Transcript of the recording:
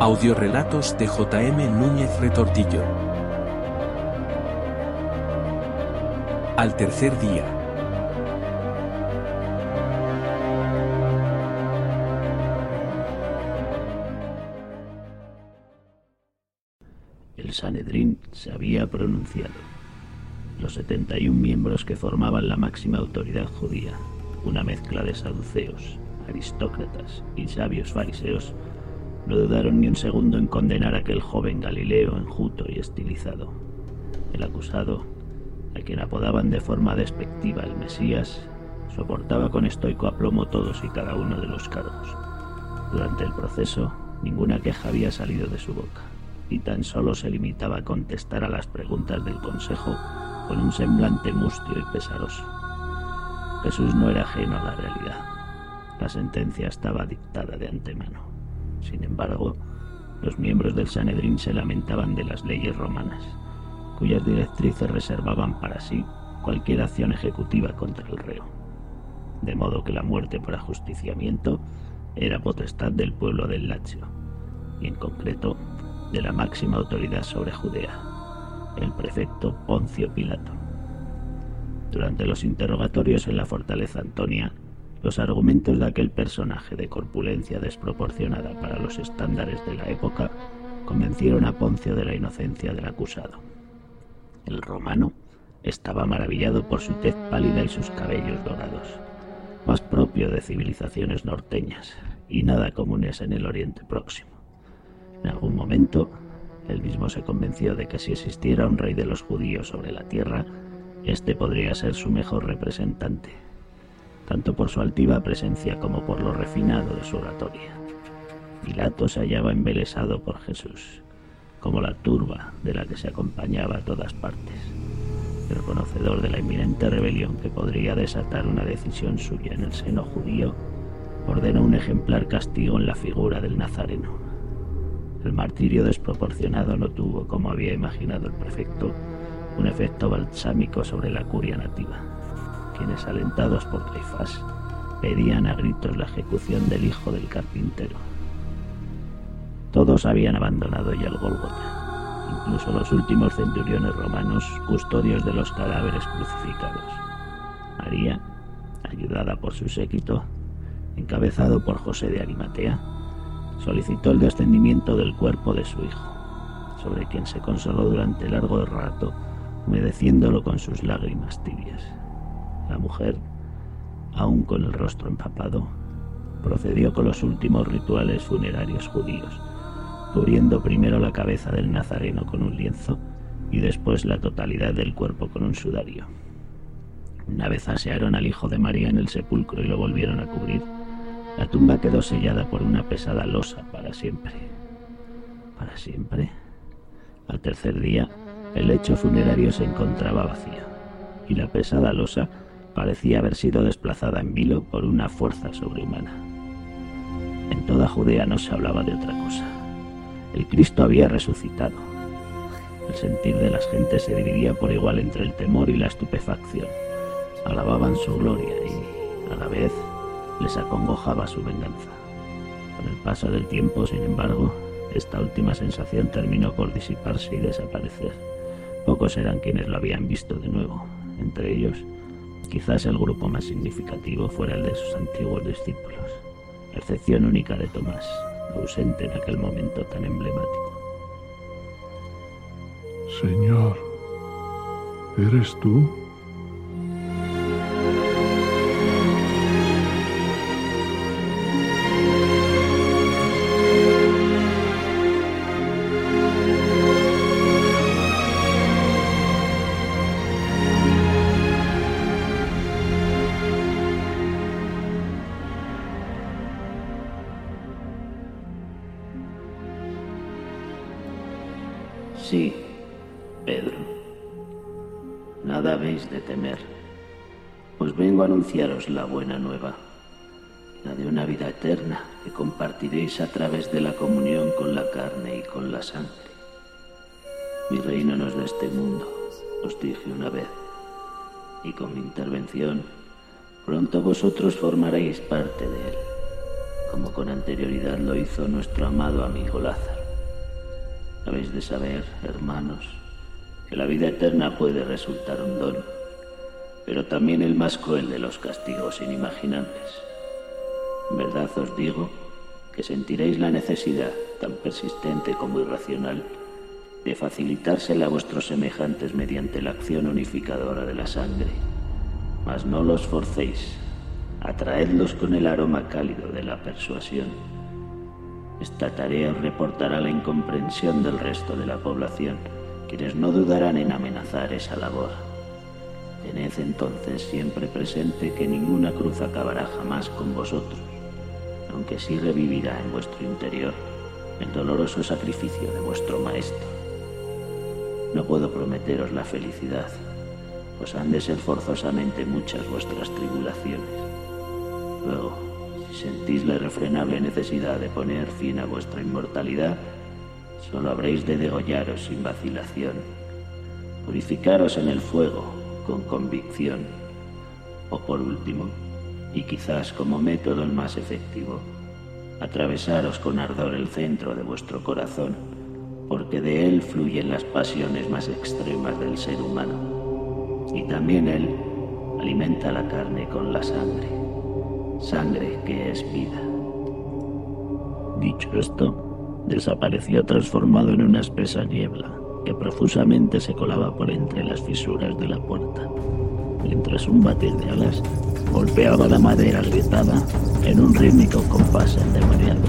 Audiorelatos de J.M. Núñez Retortillo. Al tercer día. El Sanedrín se había pronunciado. Los 71 miembros que formaban la máxima autoridad judía, una mezcla de saduceos, aristócratas y sabios fariseos, no dudaron ni un segundo en condenar a aquel joven Galileo enjuto y estilizado. El acusado, a quien apodaban de forma despectiva el Mesías, soportaba con estoico aplomo todos y cada uno de los cargos. Durante el proceso, ninguna queja había salido de su boca, y tan solo se limitaba a contestar a las preguntas del Consejo con un semblante mustio y pesaroso. Jesús no era ajeno a la realidad. La sentencia estaba dictada de antemano. Sin embargo, los miembros del Sanedrín se lamentaban de las leyes romanas, cuyas directrices reservaban para sí cualquier acción ejecutiva contra el reo. De modo que la muerte por ajusticiamiento era potestad del pueblo del Lacio, y en concreto de la máxima autoridad sobre Judea, el prefecto Poncio Pilato. Durante los interrogatorios en la fortaleza Antonia, los argumentos de aquel personaje de corpulencia desproporcionada para los estándares de la época convencieron a Poncio de la inocencia del acusado. El romano estaba maravillado por su tez pálida y sus cabellos dorados, más propio de civilizaciones norteñas y nada comunes en el Oriente Próximo. En algún momento, él mismo se convenció de que si existiera un rey de los judíos sobre la tierra, este podría ser su mejor representante tanto por su altiva presencia como por lo refinado de su oratoria. Pilato se hallaba embelesado por Jesús, como la turba de la que se acompañaba a todas partes, pero conocedor de la inminente rebelión que podría desatar una decisión suya en el seno judío, ordenó un ejemplar castigo en la figura del Nazareno. El martirio desproporcionado no tuvo, como había imaginado el prefecto, un efecto balsámico sobre la curia nativa quienes, alentados por Caifás, pedían a gritos la ejecución del hijo del carpintero. Todos habían abandonado ya el Golgota, incluso los últimos centuriones romanos, custodios de los cadáveres crucificados. María, ayudada por su séquito, encabezado por José de Arimatea, solicitó el descendimiento del cuerpo de su hijo, sobre quien se consoló durante largo rato, humedeciéndolo con sus lágrimas tibias. La mujer, aún con el rostro empapado, procedió con los últimos rituales funerarios judíos, cubriendo primero la cabeza del nazareno con un lienzo y después la totalidad del cuerpo con un sudario. Una vez asearon al hijo de María en el sepulcro y lo volvieron a cubrir, la tumba quedó sellada por una pesada losa para siempre. ¿Para siempre? Al tercer día, el lecho funerario se encontraba vacío y la pesada losa parecía haber sido desplazada en vilo por una fuerza sobrehumana. En toda Judea no se hablaba de otra cosa. El Cristo había resucitado. El sentir de las gentes se dividía por igual entre el temor y la estupefacción. Alababan su gloria y, a la vez, les acongojaba su venganza. Con el paso del tiempo, sin embargo, esta última sensación terminó por disiparse y desaparecer. Pocos eran quienes lo habían visto de nuevo, entre ellos Quizás el grupo más significativo fuera el de sus antiguos discípulos, excepción única de Tomás, ausente en aquel momento tan emblemático. Señor, ¿eres tú? Sí, Pedro. Nada habéis de temer, pues vengo a anunciaros la buena nueva, la de una vida eterna que compartiréis a través de la comunión con la carne y con la sangre. Mi reino no es de este mundo, os dije una vez, y con mi intervención pronto vosotros formaréis parte de él. como con anterioridad lo hizo nuestro amado amigo Lázaro. Habéis de saber, hermanos, que la vida eterna puede resultar un don, pero también el más cruel de los castigos inimaginables. En verdad os digo que sentiréis la necesidad, tan persistente como irracional, de facilitársela a vuestros semejantes mediante la acción unificadora de la sangre. Mas no los forcéis, atraedlos con el aroma cálido de la persuasión. Esta tarea reportará la incomprensión del resto de la población, quienes no dudarán en amenazar esa labor. Tened entonces siempre presente que ninguna cruz acabará jamás con vosotros, aunque sí revivirá en vuestro interior el doloroso sacrificio de vuestro Maestro. No puedo prometeros la felicidad, pues han de ser forzosamente muchas vuestras tribulaciones. Luego, sentís la irrefrenable necesidad de poner fin a vuestra inmortalidad, solo habréis de degollaros sin vacilación, purificaros en el fuego con convicción, o por último, y quizás como método el más efectivo, atravesaros con ardor el centro de vuestro corazón, porque de él fluyen las pasiones más extremas del ser humano, y también él alimenta la carne con la sangre, sangre que es vida. Dicho esto, desapareció transformado en una espesa niebla que profusamente se colaba por entre las fisuras de la puerta, mientras un batir de alas golpeaba la madera agrietada en un rítmico compás endemoniado.